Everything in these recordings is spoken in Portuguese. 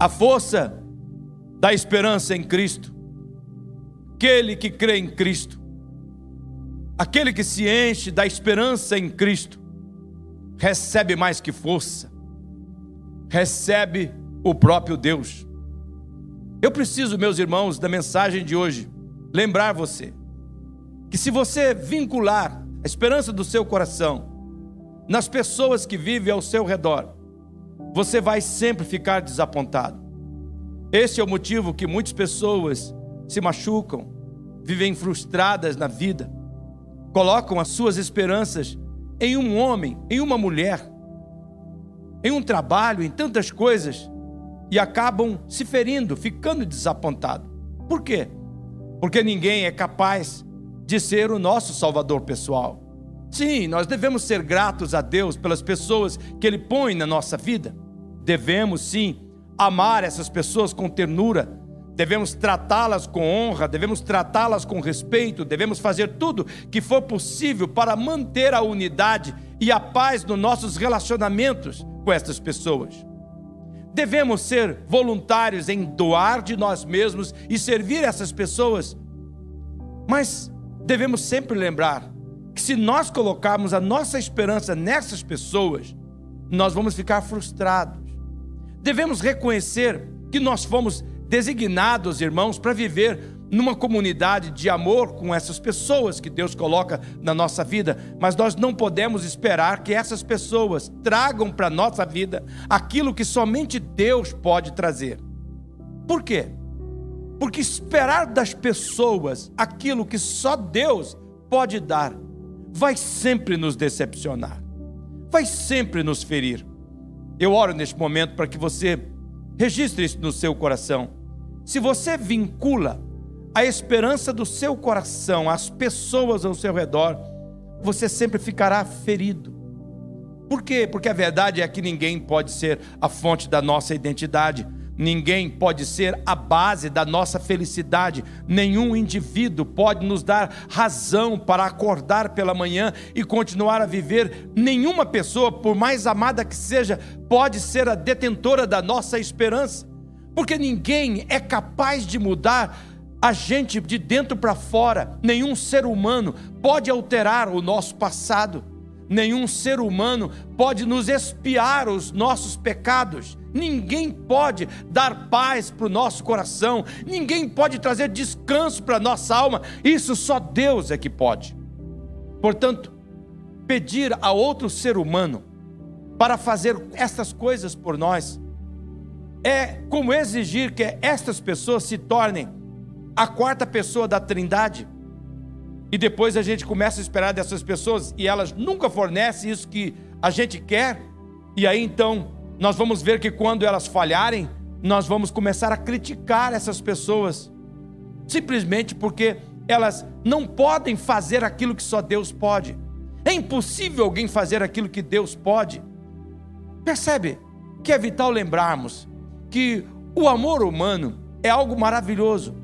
A força da esperança em Cristo. Aquele que crê em Cristo. Aquele que se enche da esperança em Cristo. Recebe mais que força. Recebe o próprio Deus. Eu preciso, meus irmãos, da mensagem de hoje, lembrar você que se você vincular a esperança do seu coração nas pessoas que vivem ao seu redor, você vai sempre ficar desapontado. Esse é o motivo que muitas pessoas se machucam, vivem frustradas na vida, colocam as suas esperanças em um homem, em uma mulher, em um trabalho, em tantas coisas e acabam se ferindo, ficando desapontados. Por quê? Porque ninguém é capaz de ser o nosso salvador pessoal. Sim, nós devemos ser gratos a Deus pelas pessoas que Ele põe na nossa vida. Devemos, sim, amar essas pessoas com ternura, devemos tratá-las com honra, devemos tratá-las com respeito, devemos fazer tudo que for possível para manter a unidade e a paz nos nossos relacionamentos com essas pessoas. Devemos ser voluntários em doar de nós mesmos e servir essas pessoas. Mas devemos sempre lembrar que se nós colocarmos a nossa esperança nessas pessoas, nós vamos ficar frustrados. Devemos reconhecer que nós fomos designados, irmãos, para viver numa comunidade de amor com essas pessoas que Deus coloca na nossa vida, mas nós não podemos esperar que essas pessoas tragam para a nossa vida aquilo que somente Deus pode trazer. Por quê? Porque esperar das pessoas aquilo que só Deus pode dar vai sempre nos decepcionar, vai sempre nos ferir. Eu oro neste momento para que você registre isso no seu coração. Se você vincula a esperança do seu coração, as pessoas ao seu redor, você sempre ficará ferido. Por quê? Porque a verdade é que ninguém pode ser a fonte da nossa identidade, ninguém pode ser a base da nossa felicidade, nenhum indivíduo pode nos dar razão para acordar pela manhã e continuar a viver, nenhuma pessoa, por mais amada que seja, pode ser a detentora da nossa esperança, porque ninguém é capaz de mudar a gente de dentro para fora, nenhum ser humano pode alterar o nosso passado, nenhum ser humano pode nos expiar os nossos pecados, ninguém pode dar paz para o nosso coração, ninguém pode trazer descanso para a nossa alma, isso só Deus é que pode. Portanto, pedir a outro ser humano para fazer essas coisas por nós é como exigir que estas pessoas se tornem a quarta pessoa da Trindade. E depois a gente começa a esperar dessas pessoas e elas nunca fornecem isso que a gente quer. E aí então nós vamos ver que quando elas falharem, nós vamos começar a criticar essas pessoas, simplesmente porque elas não podem fazer aquilo que só Deus pode. É impossível alguém fazer aquilo que Deus pode. Percebe que é vital lembrarmos que o amor humano é algo maravilhoso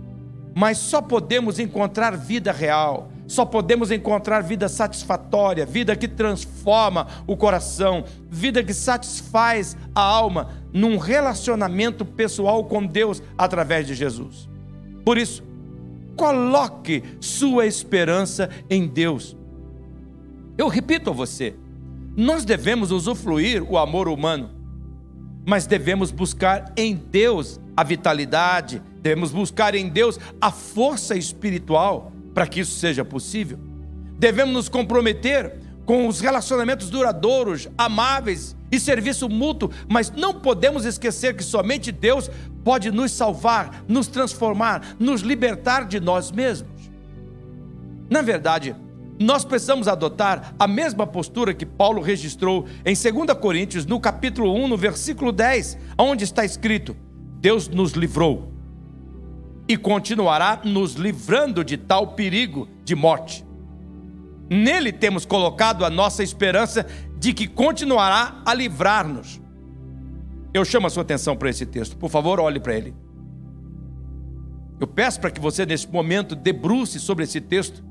mas só podemos encontrar vida real, só podemos encontrar vida satisfatória, vida que transforma o coração, vida que satisfaz a alma num relacionamento pessoal com Deus através de Jesus. Por isso, coloque sua esperança em Deus. Eu repito a você, nós devemos usufruir o amor humano, mas devemos buscar em Deus a vitalidade, devemos buscar em Deus a força espiritual para que isso seja possível. Devemos nos comprometer com os relacionamentos duradouros, amáveis e serviço mútuo, mas não podemos esquecer que somente Deus pode nos salvar, nos transformar, nos libertar de nós mesmos. Na verdade, nós precisamos adotar a mesma postura que Paulo registrou em 2 Coríntios, no capítulo 1, no versículo 10, onde está escrito: Deus nos livrou e continuará nos livrando de tal perigo de morte. Nele temos colocado a nossa esperança de que continuará a livrar-nos. Eu chamo a sua atenção para esse texto, por favor, olhe para ele. Eu peço para que você, nesse momento, debruce sobre esse texto.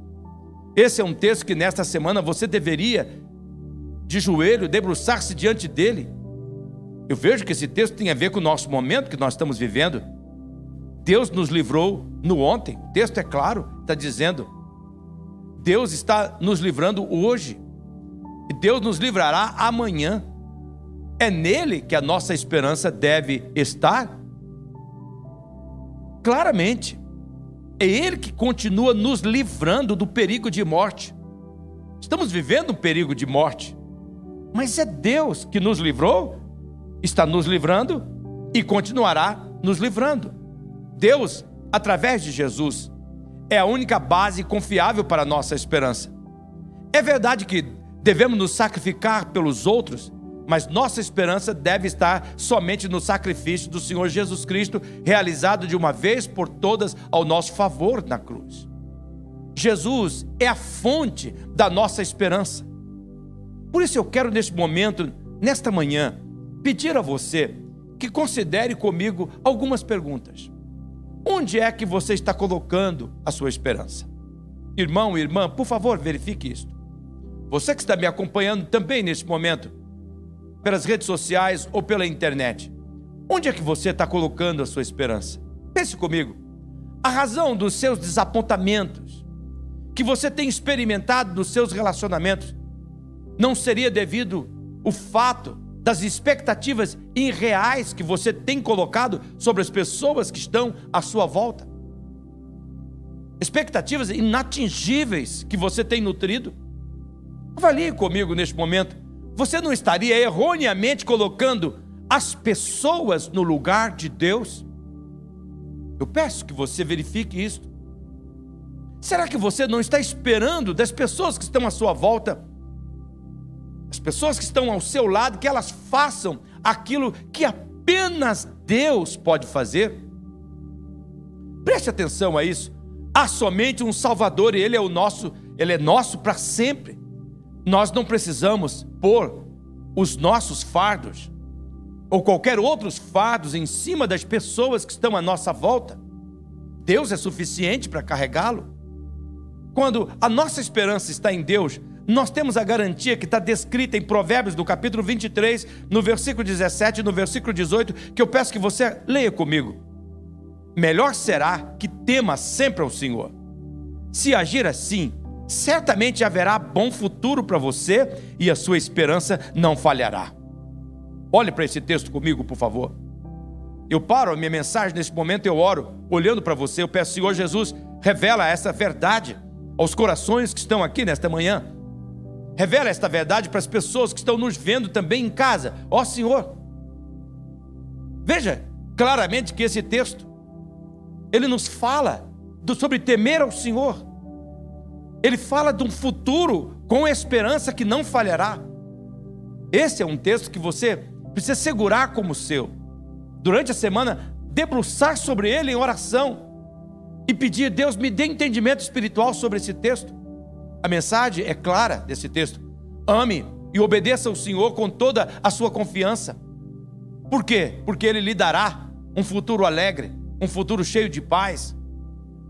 Esse é um texto que nesta semana você deveria, de joelho, debruçar-se diante dele Eu vejo que esse texto tem a ver com o nosso momento que nós estamos vivendo. Deus nos livrou no ontem. O texto é claro, está dizendo. Deus está nos livrando hoje. E Deus nos livrará amanhã. É nele que a nossa esperança deve estar. Claramente. É Ele que continua nos livrando do perigo de morte. Estamos vivendo um perigo de morte. Mas é Deus que nos livrou, está nos livrando e continuará nos livrando. Deus, através de Jesus, é a única base confiável para a nossa esperança. É verdade que devemos nos sacrificar pelos outros, mas nossa esperança deve estar somente no sacrifício do Senhor Jesus Cristo, realizado de uma vez por todas ao nosso favor na cruz. Jesus é a fonte da nossa esperança. Por isso eu quero, neste momento, nesta manhã, pedir a você que considere comigo algumas perguntas. Onde é que você está colocando a sua esperança? Irmão, irmã, por favor, verifique isto. Você que está me acompanhando também neste momento, pelas redes sociais ou pela internet. Onde é que você está colocando a sua esperança? Pense comigo. A razão dos seus desapontamentos, que você tem experimentado nos seus relacionamentos, não seria devido o fato das expectativas irreais que você tem colocado sobre as pessoas que estão à sua volta? Expectativas inatingíveis que você tem nutrido? Avalie comigo neste momento você não estaria erroneamente colocando as pessoas no lugar de Deus? Eu peço que você verifique isso. Será que você não está esperando das pessoas que estão à sua volta, as pessoas que estão ao seu lado, que elas façam aquilo que apenas Deus pode fazer? Preste atenção a isso. Há somente um Salvador e Ele é o nosso, Ele é nosso para sempre. Nós não precisamos pôr os nossos fardos ou qualquer outros fardos em cima das pessoas que estão à nossa volta. Deus é suficiente para carregá-lo. Quando a nossa esperança está em Deus, nós temos a garantia que está descrita em Provérbios, no capítulo 23, no versículo 17 e no versículo 18, que eu peço que você leia comigo. Melhor será que tema sempre ao Senhor. Se agir assim, certamente haverá bom futuro para você e a sua esperança não falhará. Olhe para esse texto comigo, por favor. Eu paro a minha mensagem nesse momento, eu oro, olhando para você, eu peço, Senhor Jesus, revela essa verdade aos corações que estão aqui nesta manhã. Revela esta verdade para as pessoas que estão nos vendo também em casa. Ó Senhor, veja claramente que esse texto ele nos fala do, sobre temer ao Senhor ele fala de um futuro com esperança que não falhará. Esse é um texto que você precisa segurar como seu. Durante a semana, debruçar sobre ele em oração e pedir, Deus, me dê entendimento espiritual sobre esse texto. A mensagem é clara desse texto. Ame e obedeça ao Senhor com toda a sua confiança. Por quê? Porque Ele lhe dará um futuro alegre, um futuro cheio de paz.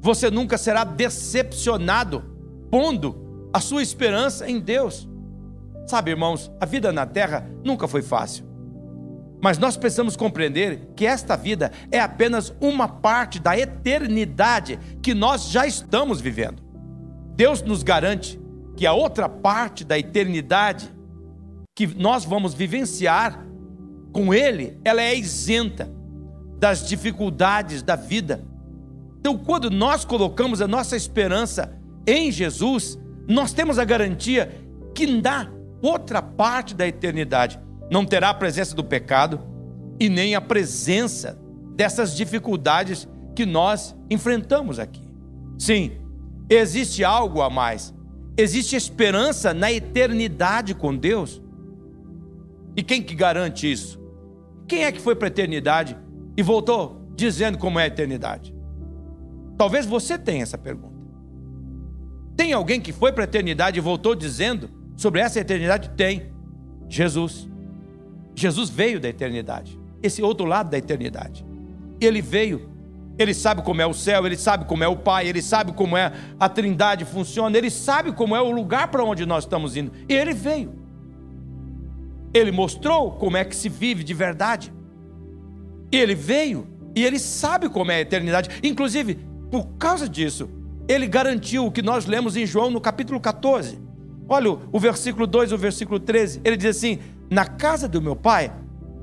Você nunca será decepcionado pondo a sua esperança em Deus. Sabe, irmãos, a vida na terra nunca foi fácil. Mas nós precisamos compreender que esta vida é apenas uma parte da eternidade que nós já estamos vivendo. Deus nos garante que a outra parte da eternidade que nós vamos vivenciar com Ele, ela é isenta das dificuldades da vida. Então, quando nós colocamos a nossa esperança em Jesus, nós temos a garantia que na outra parte da eternidade não terá a presença do pecado e nem a presença dessas dificuldades que nós enfrentamos aqui. Sim, existe algo a mais. Existe esperança na eternidade com Deus. E quem que garante isso? Quem é que foi para a eternidade e voltou dizendo como é a eternidade? Talvez você tenha essa pergunta. Tem alguém que foi para a eternidade e voltou dizendo sobre essa eternidade? Tem. Jesus. Jesus veio da eternidade. Esse outro lado da eternidade. Ele veio. Ele sabe como é o céu, ele sabe como é o Pai, ele sabe como é a Trindade funciona, ele sabe como é o lugar para onde nós estamos indo. E ele veio. Ele mostrou como é que se vive de verdade. Ele veio e ele sabe como é a eternidade. Inclusive, por causa disso, ele garantiu o que nós lemos em João no capítulo 14. Olha o versículo 2 e o versículo 13. Ele diz assim: Na casa do meu pai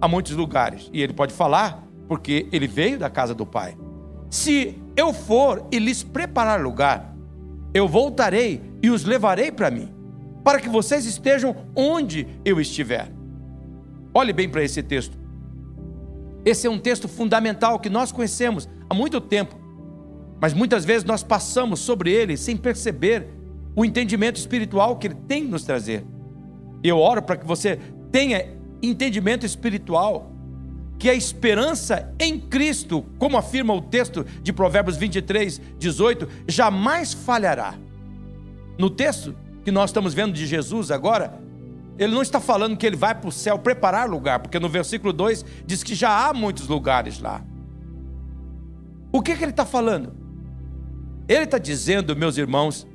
há muitos lugares. E ele pode falar, porque ele veio da casa do pai. Se eu for e lhes preparar lugar, eu voltarei e os levarei para mim, para que vocês estejam onde eu estiver. Olhe bem para esse texto. Esse é um texto fundamental que nós conhecemos há muito tempo, mas muitas vezes nós passamos sobre ele sem perceber o entendimento espiritual que ele tem nos trazer. Eu oro para que você tenha entendimento espiritual, que a esperança em Cristo, como afirma o texto de Provérbios 23, 18, jamais falhará. No texto que nós estamos vendo de Jesus agora, ele não está falando que ele vai para o céu preparar lugar, porque no versículo 2 diz que já há muitos lugares lá. O que, que ele está falando? Ele está dizendo, meus irmãos,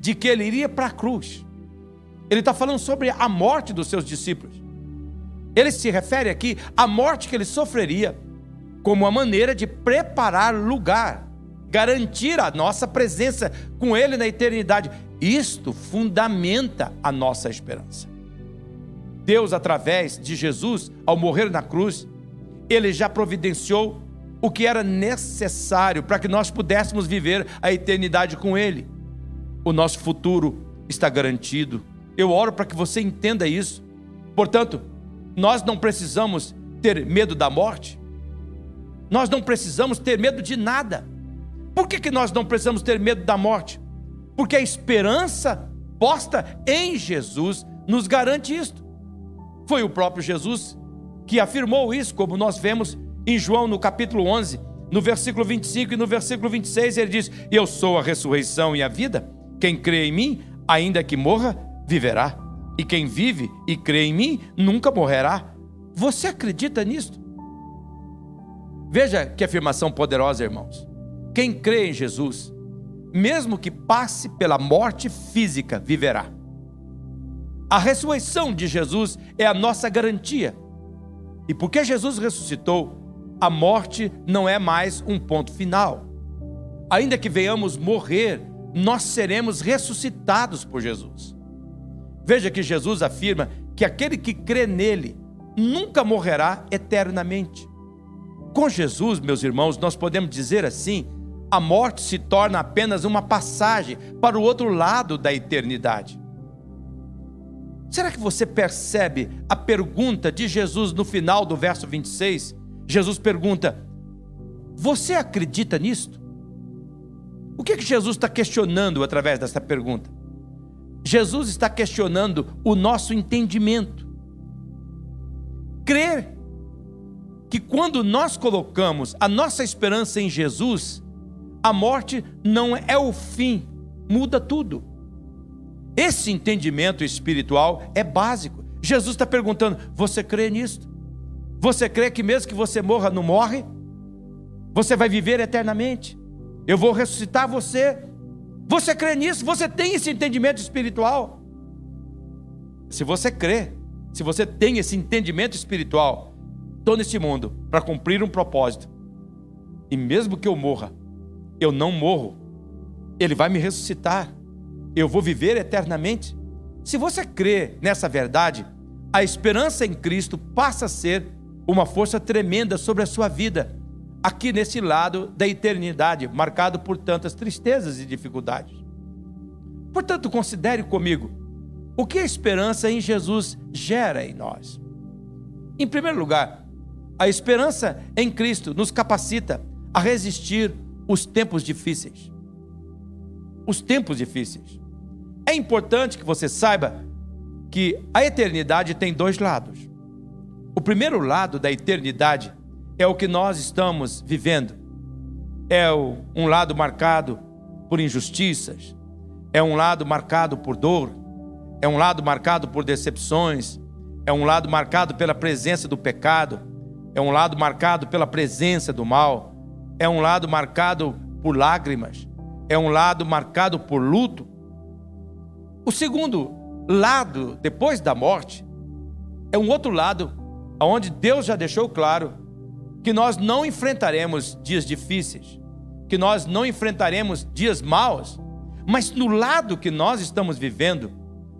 de que ele iria para a cruz. Ele está falando sobre a morte dos seus discípulos. Ele se refere aqui à morte que ele sofreria como uma maneira de preparar lugar, garantir a nossa presença com ele na eternidade. Isto fundamenta a nossa esperança. Deus, através de Jesus, ao morrer na cruz, ele já providenciou o que era necessário para que nós pudéssemos viver a eternidade com ele. O nosso futuro está garantido. Eu oro para que você entenda isso. Portanto, nós não precisamos ter medo da morte. Nós não precisamos ter medo de nada. Por que, que nós não precisamos ter medo da morte? Porque a esperança posta em Jesus nos garante isto. Foi o próprio Jesus que afirmou isso, como nós vemos em João no capítulo 11, no versículo 25 e no versículo 26, ele diz: Eu sou a ressurreição e a vida. Quem crê em mim, ainda que morra, viverá. E quem vive e crê em mim, nunca morrerá. Você acredita nisto? Veja que afirmação poderosa, irmãos. Quem crê em Jesus, mesmo que passe pela morte física, viverá. A ressurreição de Jesus é a nossa garantia. E porque Jesus ressuscitou, a morte não é mais um ponto final. Ainda que venhamos morrer, nós seremos ressuscitados por Jesus. Veja que Jesus afirma que aquele que crê nele nunca morrerá eternamente. Com Jesus, meus irmãos, nós podemos dizer assim: a morte se torna apenas uma passagem para o outro lado da eternidade. Será que você percebe a pergunta de Jesus no final do verso 26? Jesus pergunta: Você acredita nisto? O que, é que Jesus está questionando através dessa pergunta? Jesus está questionando o nosso entendimento. Crer que quando nós colocamos a nossa esperança em Jesus, a morte não é o fim, muda tudo. Esse entendimento espiritual é básico. Jesus está perguntando: você crê nisso? Você crê que mesmo que você morra, não morre? Você vai viver eternamente? Eu vou ressuscitar você. Você crê nisso? Você tem esse entendimento espiritual? Se você crê, se você tem esse entendimento espiritual, estou neste mundo para cumprir um propósito. E mesmo que eu morra, eu não morro. Ele vai me ressuscitar eu vou viver eternamente? Se você crê nessa verdade, a esperança em Cristo passa a ser uma força tremenda sobre a sua vida, aqui nesse lado da eternidade, marcado por tantas tristezas e dificuldades. Portanto, considere comigo o que a esperança em Jesus gera em nós. Em primeiro lugar, a esperança em Cristo nos capacita a resistir os tempos difíceis. Os tempos difíceis. É importante que você saiba que a eternidade tem dois lados. O primeiro lado da eternidade é o que nós estamos vivendo. É um lado marcado por injustiças, é um lado marcado por dor, é um lado marcado por decepções, é um lado marcado pela presença do pecado, é um lado marcado pela presença do mal, é um lado marcado por lágrimas, é um lado marcado por luto, o segundo lado, depois da morte, é um outro lado, onde Deus já deixou claro que nós não enfrentaremos dias difíceis, que nós não enfrentaremos dias maus, mas no lado que nós estamos vivendo,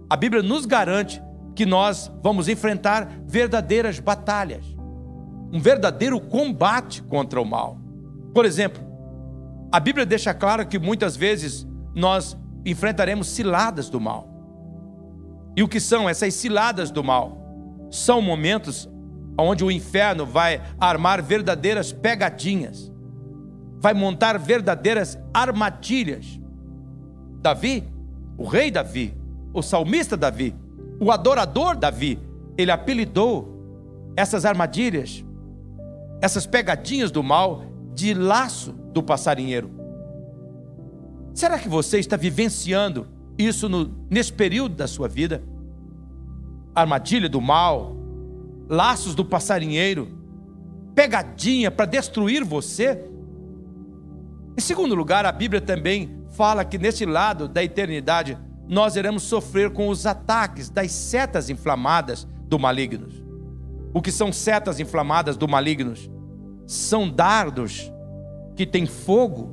a Bíblia nos garante que nós vamos enfrentar verdadeiras batalhas, um verdadeiro combate contra o mal. Por exemplo, a Bíblia deixa claro que muitas vezes nós enfrentaremos ciladas do mal. E o que são essas ciladas do mal? São momentos onde o inferno vai armar verdadeiras pegadinhas, vai montar verdadeiras armadilhas. Davi, o rei Davi, o salmista Davi, o adorador Davi, ele apelidou essas armadilhas, essas pegadinhas do mal, de laço do passarinheiro. Será que você está vivenciando isso no, nesse período da sua vida? Armadilha do mal, laços do passarinheiro, pegadinha para destruir você? Em segundo lugar, a Bíblia também fala que nesse lado da eternidade nós iremos sofrer com os ataques das setas inflamadas do maligno. O que são setas inflamadas do maligno? São dardos que têm fogo,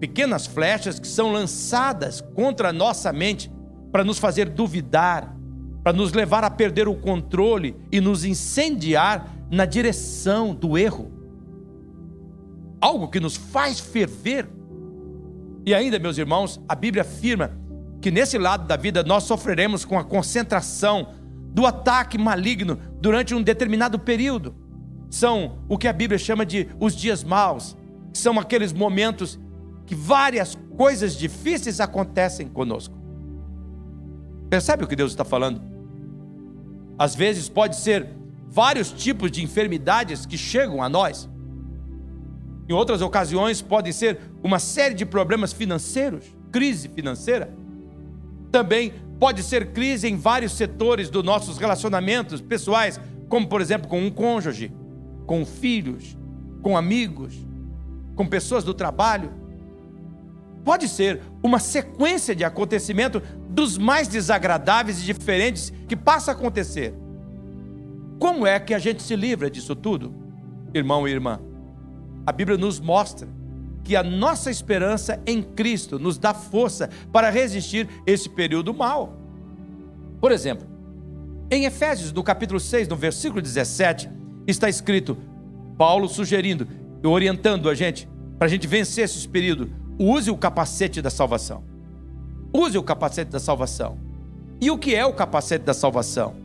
pequenas flechas que são lançadas contra a nossa mente para nos fazer duvidar, para nos levar a perder o controle e nos incendiar na direção do erro. Algo que nos faz ferver. E ainda, meus irmãos, a Bíblia afirma que nesse lado da vida nós sofreremos com a concentração do ataque maligno durante um determinado período. São o que a Bíblia chama de os dias maus, são aqueles momentos que várias coisas difíceis acontecem conosco. Percebe o que Deus está falando? Às vezes pode ser vários tipos de enfermidades que chegam a nós. Em outras ocasiões podem ser uma série de problemas financeiros, crise financeira também pode ser crise em vários setores dos nossos relacionamentos pessoais, como por exemplo com um cônjuge, com filhos, com amigos, com pessoas do trabalho. Pode ser uma sequência de acontecimentos dos mais desagradáveis e diferentes que passa a acontecer. Como é que a gente se livra disso tudo, irmão e irmã? A Bíblia nos mostra que a nossa esperança em Cristo nos dá força para resistir esse período mal. Por exemplo, em Efésios, no capítulo 6, no versículo 17, está escrito, Paulo sugerindo e orientando a gente, para a gente vencer esse período, use o capacete da salvação. Use o capacete da salvação. E o que é o capacete da salvação?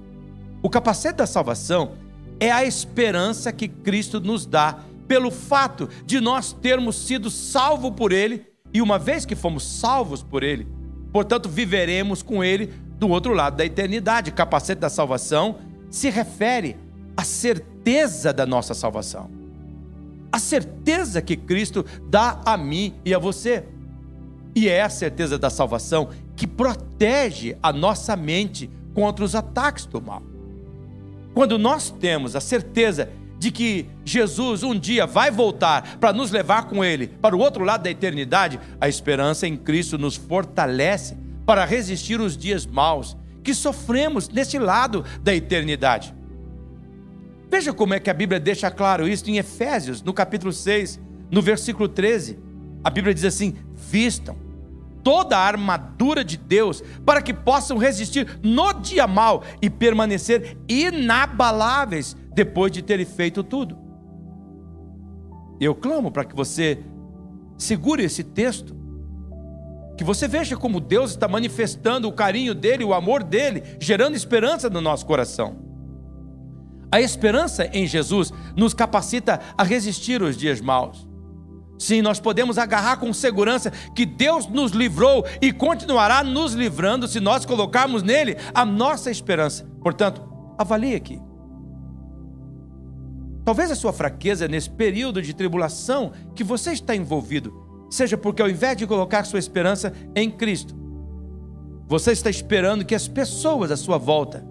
O capacete da salvação é a esperança que Cristo nos dá pelo fato de nós termos sido salvos por Ele, e uma vez que fomos salvos por Ele, portanto viveremos com Ele do outro lado da eternidade. Capacete da salvação se refere à certeza da nossa salvação, a certeza que Cristo dá a mim e a você. E é a certeza da salvação que protege a nossa mente contra os ataques do mal. Quando nós temos a certeza de que Jesus um dia vai voltar para nos levar com Ele para o outro lado da eternidade, a esperança em Cristo nos fortalece para resistir os dias maus que sofremos nesse lado da eternidade. Veja como é que a Bíblia deixa claro isso em Efésios, no capítulo 6, no versículo 13. A Bíblia diz assim: vistam toda a armadura de Deus, para que possam resistir no dia mal e permanecer inabaláveis depois de terem feito tudo. Eu clamo para que você segure esse texto, que você veja como Deus está manifestando o carinho dele, o amor dele, gerando esperança no nosso coração. A esperança em Jesus nos capacita a resistir os dias maus. Sim, nós podemos agarrar com segurança que Deus nos livrou e continuará nos livrando se nós colocarmos nele a nossa esperança. Portanto, avalie aqui. Talvez a sua fraqueza nesse período de tribulação que você está envolvido seja porque ao invés de colocar sua esperança em Cristo, você está esperando que as pessoas à sua volta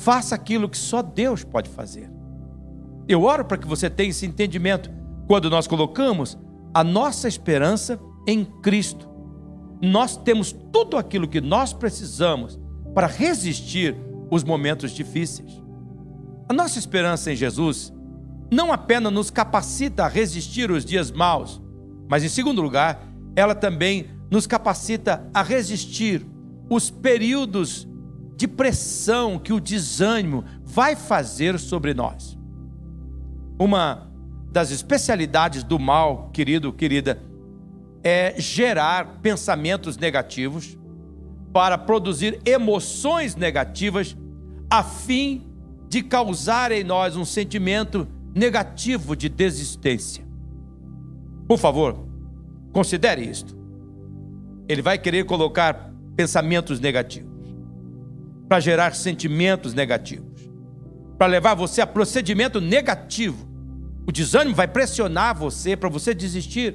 façam aquilo que só Deus pode fazer. Eu oro para que você tenha esse entendimento quando nós colocamos a nossa esperança em Cristo. Nós temos tudo aquilo que nós precisamos para resistir os momentos difíceis. A nossa esperança em Jesus não apenas nos capacita a resistir os dias maus, mas em segundo lugar, ela também nos capacita a resistir os períodos de pressão que o desânimo vai fazer sobre nós. Uma das especialidades do mal, querido, querida, é gerar pensamentos negativos para produzir emoções negativas a fim de causar em nós um sentimento negativo de desistência. Por favor, considere isto. Ele vai querer colocar pensamentos negativos para gerar sentimentos negativos, para levar você a procedimento negativo. O desânimo vai pressionar você para você desistir.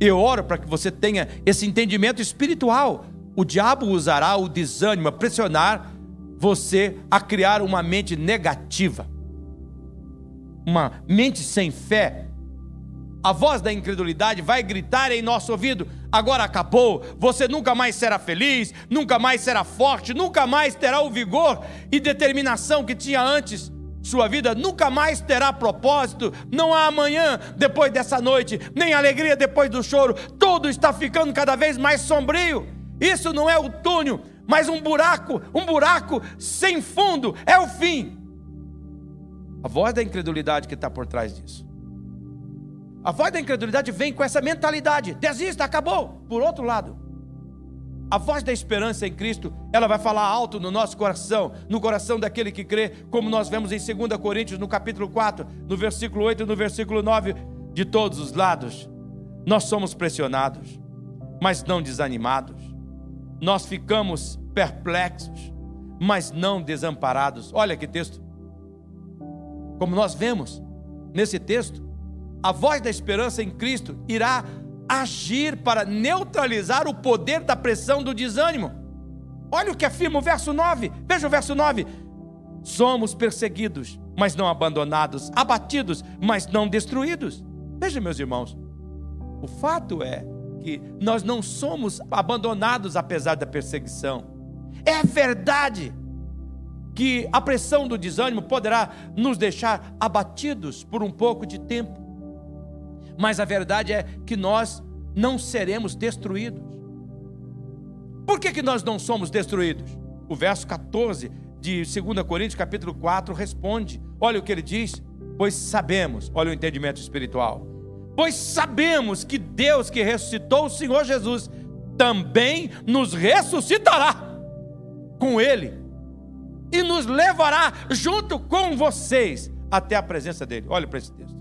Eu oro para que você tenha esse entendimento espiritual. O diabo usará o desânimo a pressionar você a criar uma mente negativa, uma mente sem fé. A voz da incredulidade vai gritar em nosso ouvido: agora acabou, você nunca mais será feliz, nunca mais será forte, nunca mais terá o vigor e determinação que tinha antes. Sua vida nunca mais terá propósito, não há amanhã depois dessa noite, nem alegria depois do choro, tudo está ficando cada vez mais sombrio. Isso não é o túnel, mas um buraco, um buraco sem fundo, é o fim. A voz da incredulidade que está por trás disso. A voz da incredulidade vem com essa mentalidade: desista, acabou. Por outro lado, a voz da esperança em Cristo, ela vai falar alto no nosso coração, no coração daquele que crê, como nós vemos em 2 Coríntios, no capítulo 4, no versículo 8 e no versículo 9, de todos os lados. Nós somos pressionados, mas não desanimados nós ficamos perplexos, mas não desamparados. Olha que texto. Como nós vemos nesse texto, a voz da esperança em Cristo irá agir para neutralizar o poder da pressão do desânimo. Olha o que afirma o verso 9. Veja o verso 9. Somos perseguidos, mas não abandonados, abatidos, mas não destruídos. Veja, meus irmãos, o fato é que nós não somos abandonados apesar da perseguição. É verdade que a pressão do desânimo poderá nos deixar abatidos por um pouco de tempo. Mas a verdade é que nós não seremos destruídos. Por que, que nós não somos destruídos? O verso 14 de 2 Coríntios, capítulo 4, responde: olha o que ele diz, pois sabemos, olha o entendimento espiritual pois sabemos que Deus que ressuscitou o Senhor Jesus também nos ressuscitará com Ele e nos levará junto com vocês até a presença dele. Olhe para esse texto.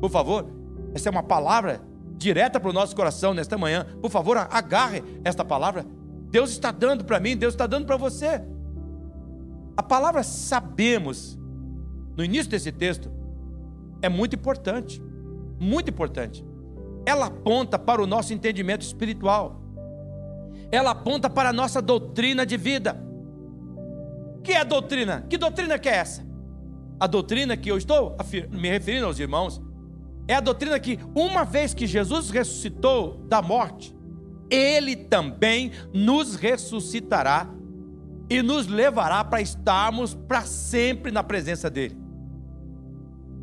Por favor, essa é uma palavra direta para o nosso coração nesta manhã. Por favor, agarre esta palavra. Deus está dando para mim, Deus está dando para você. A palavra sabemos, no início desse texto, é muito importante muito importante. Ela aponta para o nosso entendimento espiritual. Ela aponta para a nossa doutrina de vida. Que é a doutrina? Que doutrina que é essa? A doutrina que eu estou me referindo aos irmãos é a doutrina que, uma vez que Jesus ressuscitou da morte, ele também nos ressuscitará e nos levará para estarmos para sempre na presença dele.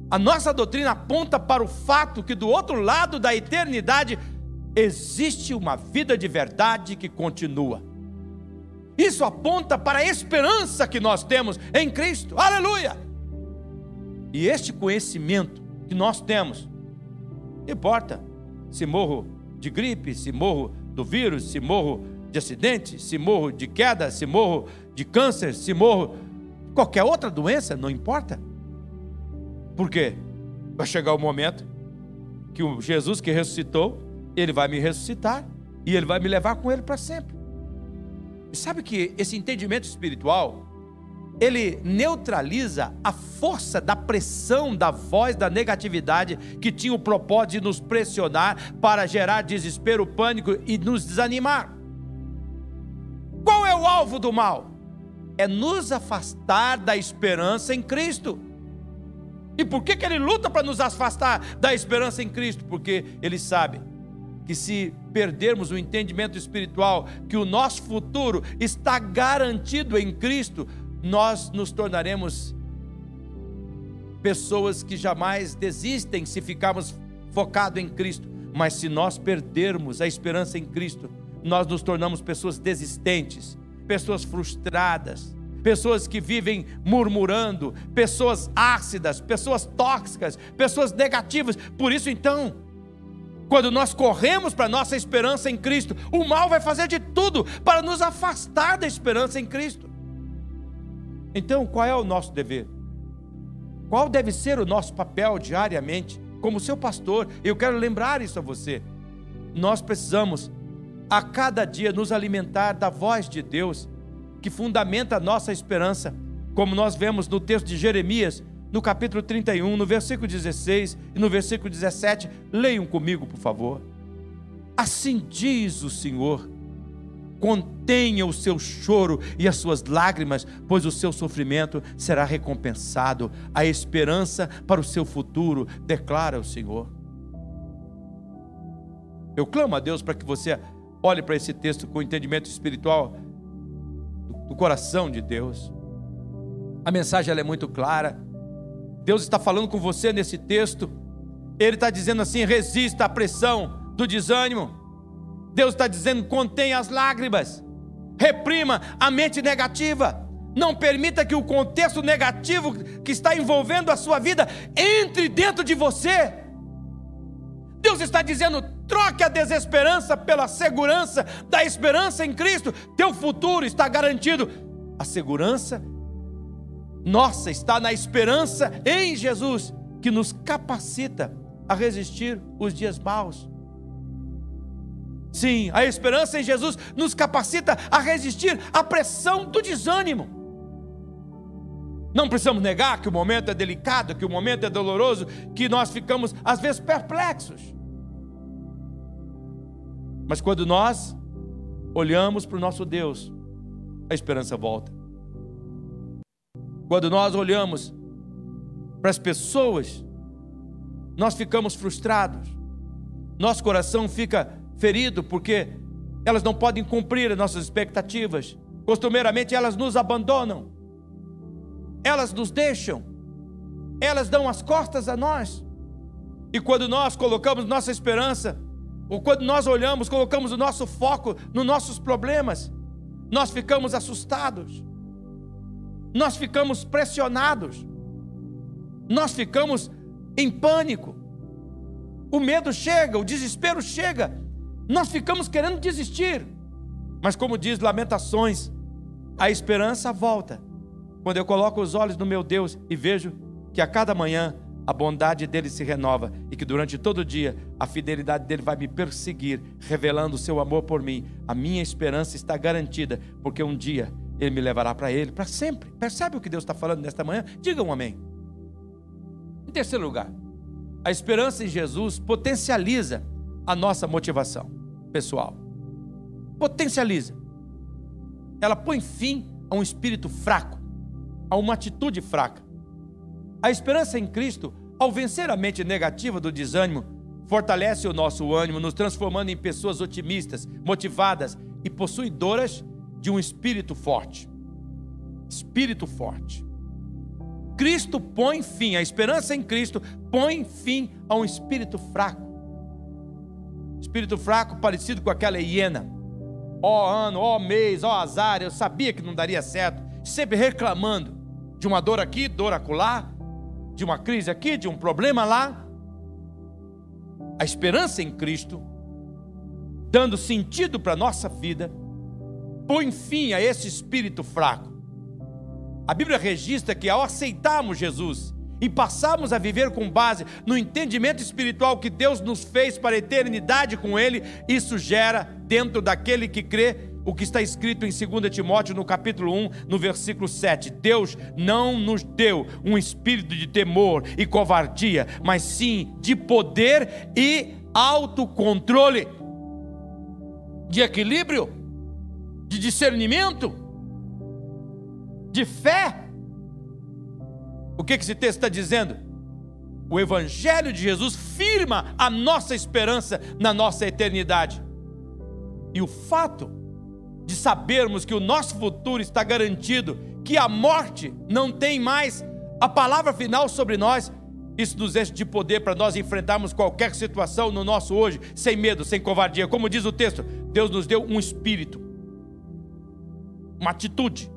A nossa doutrina aponta para o fato que do outro lado da eternidade existe uma vida de verdade que continua. Isso aponta para a esperança que nós temos em Cristo. Aleluia! E este conhecimento que nós temos, não importa se morro de gripe, se morro do vírus, se morro de acidente, se morro de queda, se morro de câncer, se morro qualquer outra doença, não importa. Por quê? Vai chegar o momento que o Jesus que ressuscitou, ele vai me ressuscitar e ele vai me levar com ele para sempre. E sabe que esse entendimento espiritual, ele neutraliza a força da pressão da voz da negatividade que tinha o propósito de nos pressionar para gerar desespero, pânico e nos desanimar. Qual é o alvo do mal? É nos afastar da esperança em Cristo. E por que, que ele luta para nos afastar da esperança em Cristo? Porque ele sabe que se perdermos o entendimento espiritual, que o nosso futuro está garantido em Cristo, nós nos tornaremos pessoas que jamais desistem se ficarmos focados em Cristo, mas se nós perdermos a esperança em Cristo, nós nos tornamos pessoas desistentes, pessoas frustradas, pessoas que vivem murmurando, pessoas ácidas, pessoas tóxicas, pessoas negativas. Por isso, então, quando nós corremos para a nossa esperança em Cristo, o mal vai fazer de tudo para nos afastar da esperança em Cristo. Então, qual é o nosso dever? Qual deve ser o nosso papel diariamente como seu pastor? Eu quero lembrar isso a você. Nós precisamos a cada dia nos alimentar da voz de Deus que fundamenta a nossa esperança, como nós vemos no texto de Jeremias, no capítulo 31, no versículo 16 e no versículo 17. Leiam comigo, por favor. Assim diz o Senhor: contenha o seu choro e as suas lágrimas, pois o seu sofrimento será recompensado. A esperança para o seu futuro, declara o Senhor. Eu clamo a Deus para que você olhe para esse texto com entendimento espiritual do coração de Deus. A mensagem é muito clara. Deus está falando com você nesse texto. Ele está dizendo assim: resista à pressão do desânimo. Deus está dizendo: contenha as lágrimas, reprima a mente negativa. Não permita que o contexto negativo que está envolvendo a sua vida entre dentro de você. Deus está dizendo: troque a desesperança pela segurança da esperança em Cristo. Teu futuro está garantido. A segurança nossa está na esperança em Jesus, que nos capacita a resistir os dias maus. Sim, a esperança em Jesus nos capacita a resistir à pressão do desânimo. Não precisamos negar que o momento é delicado, que o momento é doloroso, que nós ficamos às vezes perplexos. Mas quando nós olhamos para o nosso Deus, a esperança volta. Quando nós olhamos para as pessoas, nós ficamos frustrados. Nosso coração fica ferido porque elas não podem cumprir as nossas expectativas. Costumeiramente elas nos abandonam, elas nos deixam, elas dão as costas a nós. E quando nós colocamos nossa esperança, ou quando nós olhamos, colocamos o nosso foco nos nossos problemas, nós ficamos assustados, nós ficamos pressionados, nós ficamos em pânico. O medo chega, o desespero chega, nós ficamos querendo desistir. Mas como diz Lamentações, a esperança volta. Quando eu coloco os olhos no meu Deus e vejo que a cada manhã a bondade dele se renova e que durante todo o dia a fidelidade dele vai me perseguir, revelando o seu amor por mim. A minha esperança está garantida, porque um dia ele me levará para ele para sempre. Percebe o que Deus está falando nesta manhã? Diga um amém. Em terceiro lugar, a esperança em Jesus potencializa a nossa motivação pessoal. Potencializa. Ela põe fim a um espírito fraco, a uma atitude fraca. A esperança em Cristo, ao vencer a mente negativa do desânimo, fortalece o nosso ânimo, nos transformando em pessoas otimistas, motivadas e possuidoras de um espírito forte. Espírito forte. Cristo põe fim, a esperança em Cristo põe fim a um espírito fraco. Espírito fraco parecido com aquela hiena. Ó oh, ano, ó oh, mês, ó oh, azar, eu sabia que não daria certo. Sempre reclamando de uma dor aqui, dor acolá, de uma crise aqui, de um problema lá. A esperança em Cristo, dando sentido para a nossa vida, põe fim a esse espírito fraco. A Bíblia registra que ao aceitarmos Jesus e passarmos a viver com base no entendimento espiritual que Deus nos fez para a eternidade com Ele, isso gera dentro daquele que crê o que está escrito em 2 Timóteo no capítulo 1, no versículo 7. Deus não nos deu um espírito de temor e covardia, mas sim de poder e autocontrole, de equilíbrio, de discernimento, de fé. O que esse texto está dizendo? O Evangelho de Jesus firma a nossa esperança na nossa eternidade. E o fato de sabermos que o nosso futuro está garantido, que a morte não tem mais a palavra final sobre nós, isso nos enche de poder para nós enfrentarmos qualquer situação no nosso hoje, sem medo, sem covardia. Como diz o texto, Deus nos deu um espírito, uma atitude,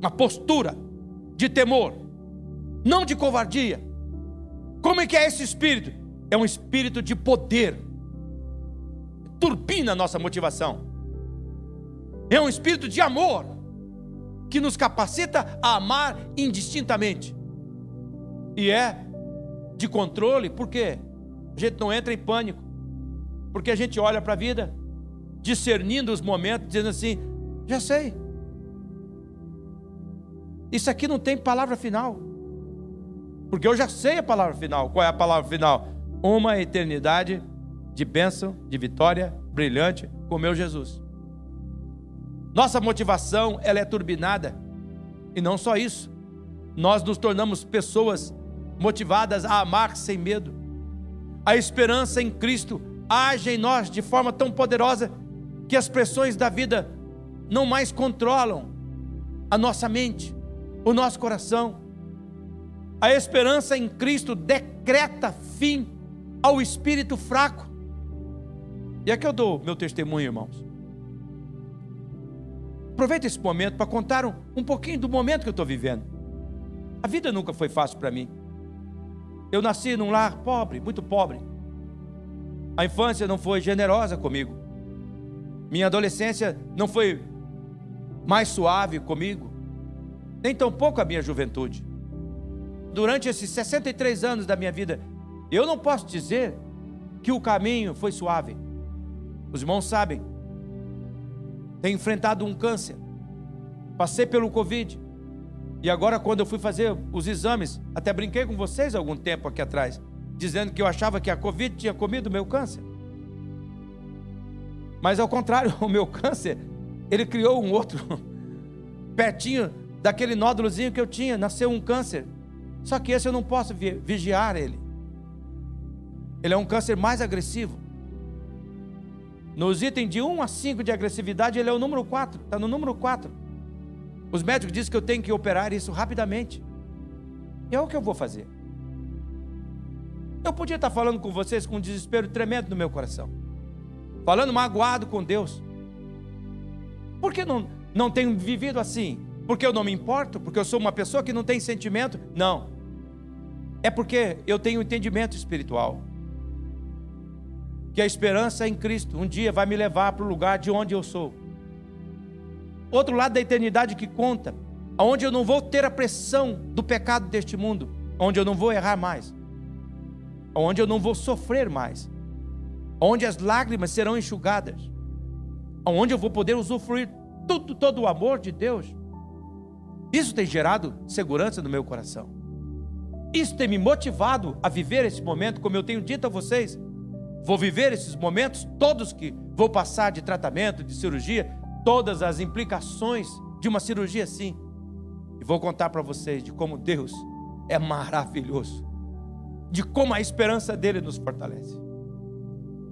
uma postura de temor, não de covardia. Como é que é esse espírito? É um espírito de poder. Turbina a nossa motivação. É um espírito de amor que nos capacita a amar indistintamente. E é de controle, por quê? A gente não entra em pânico. Porque a gente olha para a vida, discernindo os momentos, dizendo assim: já sei. Isso aqui não tem palavra final. Porque eu já sei a palavra final. Qual é a palavra final? Uma eternidade de bênção, de vitória brilhante com meu Jesus. Nossa motivação, ela é turbinada. E não só isso. Nós nos tornamos pessoas motivadas a amar sem medo. A esperança em Cristo age em nós de forma tão poderosa que as pressões da vida não mais controlam a nossa mente, o nosso coração. A esperança em Cristo decreta fim ao espírito fraco. E aqui eu dou meu testemunho, irmãos. Aproveita esse momento para contar um, um pouquinho do momento que eu estou vivendo. A vida nunca foi fácil para mim. Eu nasci num lar pobre, muito pobre. A infância não foi generosa comigo. Minha adolescência não foi mais suave comigo. Nem tão pouco a minha juventude. Durante esses 63 anos da minha vida, eu não posso dizer que o caminho foi suave. Os irmãos sabem, tenho enfrentado um câncer, passei pelo Covid, e agora, quando eu fui fazer os exames, até brinquei com vocês algum tempo aqui atrás, dizendo que eu achava que a Covid tinha comido o meu câncer. Mas ao contrário, o meu câncer, ele criou um outro, pertinho daquele nódulozinho que eu tinha, nasceu um câncer. Só que esse eu não posso vigiar ele. Ele é um câncer mais agressivo. Nos itens de 1 a 5 de agressividade, ele é o número 4, está no número 4. Os médicos dizem que eu tenho que operar isso rapidamente. E é o que eu vou fazer. Eu podia estar falando com vocês com um desespero tremendo no meu coração, falando magoado com Deus. Por que não, não tenho vivido assim? Porque eu não me importo? Porque eu sou uma pessoa que não tem sentimento? Não. É porque eu tenho entendimento espiritual que a esperança em Cristo um dia vai me levar para o lugar de onde eu sou. Outro lado da eternidade que conta, onde eu não vou ter a pressão do pecado deste mundo, onde eu não vou errar mais, onde eu não vou sofrer mais, onde as lágrimas serão enxugadas, onde eu vou poder usufruir tudo, todo o amor de Deus. Isso tem gerado segurança no meu coração. Isso tem me motivado a viver esse momento, como eu tenho dito a vocês, vou viver esses momentos todos que vou passar de tratamento, de cirurgia, todas as implicações de uma cirurgia assim. E vou contar para vocês de como Deus é maravilhoso, de como a esperança dele nos fortalece.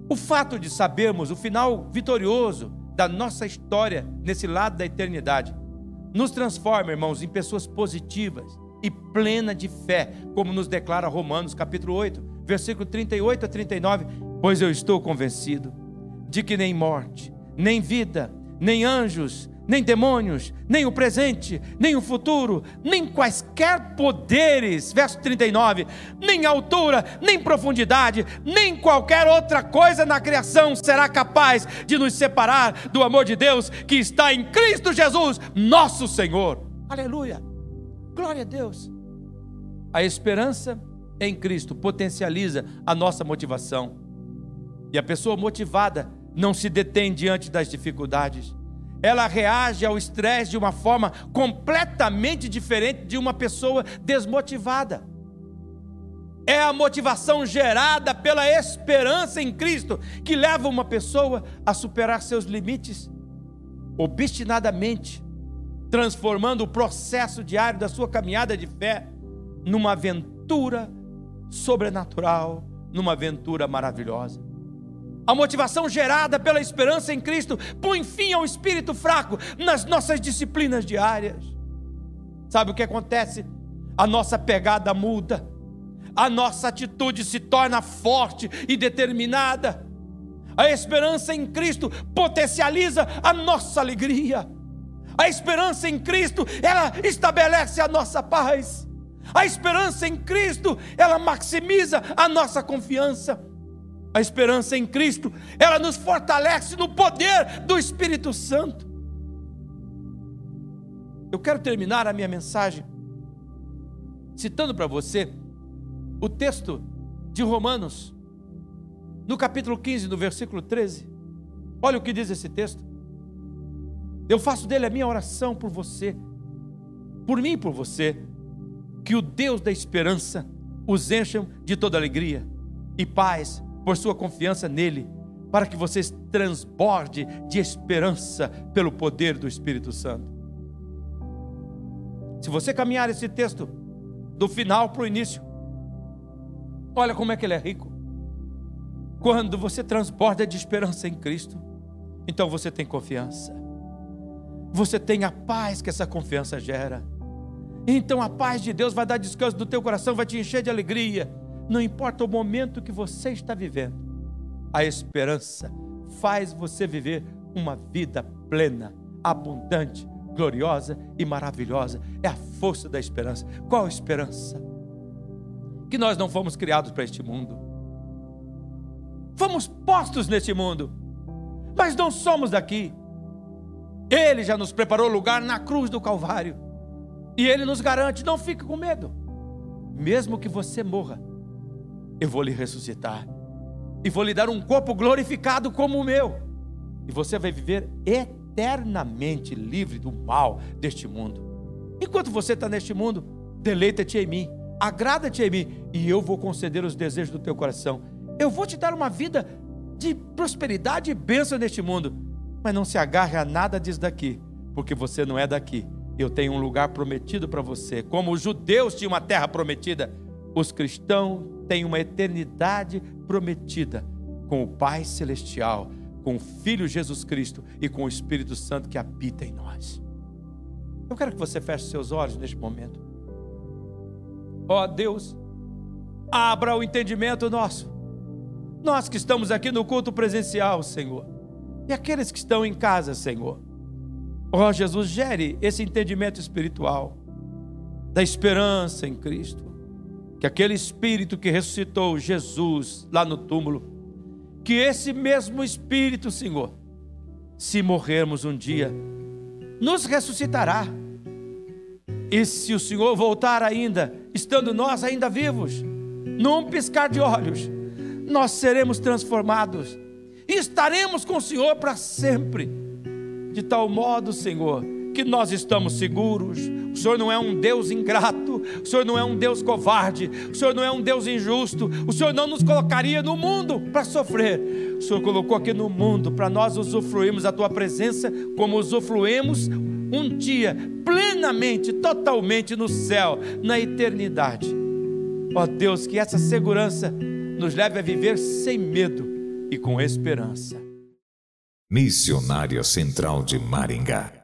O fato de sabermos o final vitorioso da nossa história nesse lado da eternidade nos transforma, irmãos, em pessoas positivas e plena de fé, como nos declara Romanos capítulo 8, versículo 38 a 39 Pois eu estou convencido de que nem morte, nem vida, nem anjos, nem demônios, nem o presente, nem o futuro, nem quaisquer poderes, verso 39, nem altura, nem profundidade, nem qualquer outra coisa na criação será capaz de nos separar do amor de Deus que está em Cristo Jesus, nosso Senhor. Aleluia. Glória a Deus. A esperança em Cristo potencializa a nossa motivação. E a pessoa motivada não se detém diante das dificuldades. Ela reage ao estresse de uma forma completamente diferente de uma pessoa desmotivada. É a motivação gerada pela esperança em Cristo que leva uma pessoa a superar seus limites obstinadamente, transformando o processo diário da sua caminhada de fé numa aventura sobrenatural, numa aventura maravilhosa. A motivação gerada pela esperança em Cristo põe fim ao espírito fraco nas nossas disciplinas diárias. Sabe o que acontece? a nossa pegada muda, a nossa atitude se torna forte e determinada. A esperança em Cristo potencializa a nossa alegria. A esperança em Cristo, ela estabelece a nossa paz. A esperança em Cristo, ela maximiza a nossa confiança. A esperança em Cristo, ela nos fortalece no poder do Espírito Santo. Eu quero terminar a minha mensagem citando para você o texto de Romanos, no capítulo 15, no versículo 13. Olha o que diz esse texto. Eu faço dele a minha oração por você, por mim e por você, que o Deus da esperança os encha de toda alegria e paz por sua confiança nele, para que vocês transborde de esperança pelo poder do Espírito Santo. Se você caminhar esse texto do final para o início, olha como é que ele é rico. Quando você transborda de esperança em Cristo, então você tem confiança. Você tem a paz que essa confiança gera. Então a paz de Deus vai dar descanso do teu coração, vai te encher de alegria não importa o momento que você está vivendo, a esperança faz você viver uma vida plena, abundante, gloriosa e maravilhosa. É a força da esperança. Qual esperança? Que nós não fomos criados para este mundo. Fomos postos neste mundo, mas não somos daqui. Ele já nos preparou lugar na cruz do Calvário. E ele nos garante: não fique com medo. Mesmo que você morra, eu vou lhe ressuscitar e vou lhe dar um corpo glorificado como o meu, e você vai viver eternamente livre do mal deste mundo. Enquanto você está neste mundo, deleita-te em mim, agrada-te em mim, e eu vou conceder os desejos do teu coração. Eu vou te dar uma vida de prosperidade e bênção neste mundo, mas não se agarre a nada disso daqui, porque você não é daqui. Eu tenho um lugar prometido para você, como os judeus tinham uma terra prometida os cristãos têm uma eternidade prometida com o Pai Celestial, com o Filho Jesus Cristo e com o Espírito Santo que habita em nós. Eu quero que você feche seus olhos neste momento. Ó oh, Deus, abra o entendimento nosso. Nós que estamos aqui no culto presencial, Senhor, e aqueles que estão em casa, Senhor. Ó oh, Jesus, gere esse entendimento espiritual da esperança em Cristo que aquele Espírito que ressuscitou Jesus lá no túmulo, que esse mesmo Espírito, Senhor, se morrermos um dia, nos ressuscitará. E se o Senhor voltar ainda, estando nós ainda vivos, num piscar de olhos, nós seremos transformados e estaremos com o Senhor para sempre. De tal modo, Senhor, que nós estamos seguros. O Senhor não é um Deus ingrato, o Senhor não é um Deus covarde, o Senhor não é um Deus injusto, o Senhor não nos colocaria no mundo para sofrer. O Senhor colocou aqui no mundo para nós usufruirmos da tua presença como usufruímos um dia plenamente, totalmente no céu, na eternidade. Ó Deus, que essa segurança nos leve a viver sem medo e com esperança. Missionária Central de Maringá